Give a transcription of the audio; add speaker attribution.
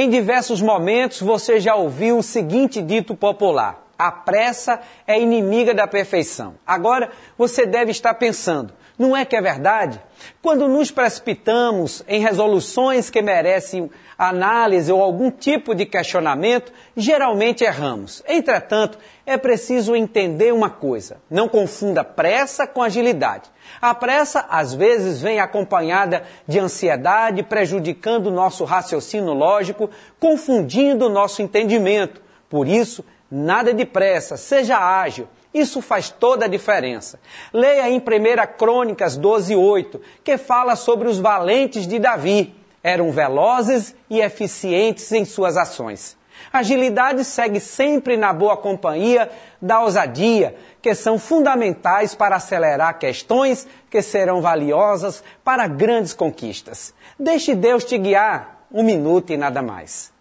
Speaker 1: Em diversos momentos você já ouviu o seguinte dito popular: a pressa é inimiga da perfeição. Agora você deve estar pensando: não é que é verdade? Quando nos precipitamos em resoluções que merecem análise ou algum tipo de questionamento, geralmente erramos. Entretanto, é preciso entender uma coisa: não confunda pressa com agilidade. A pressa, às vezes, vem acompanhada de ansiedade, prejudicando o nosso raciocínio lógico, confundindo o nosso entendimento. Por isso, nada de pressa, seja ágil. Isso faz toda a diferença. Leia em 1 Crônicas 12:8, que fala sobre os valentes de Davi eram velozes e eficientes em suas ações. Agilidade segue sempre na boa companhia da ousadia, que são fundamentais para acelerar questões que serão valiosas para grandes conquistas. Deixe Deus te guiar. Um minuto e nada mais.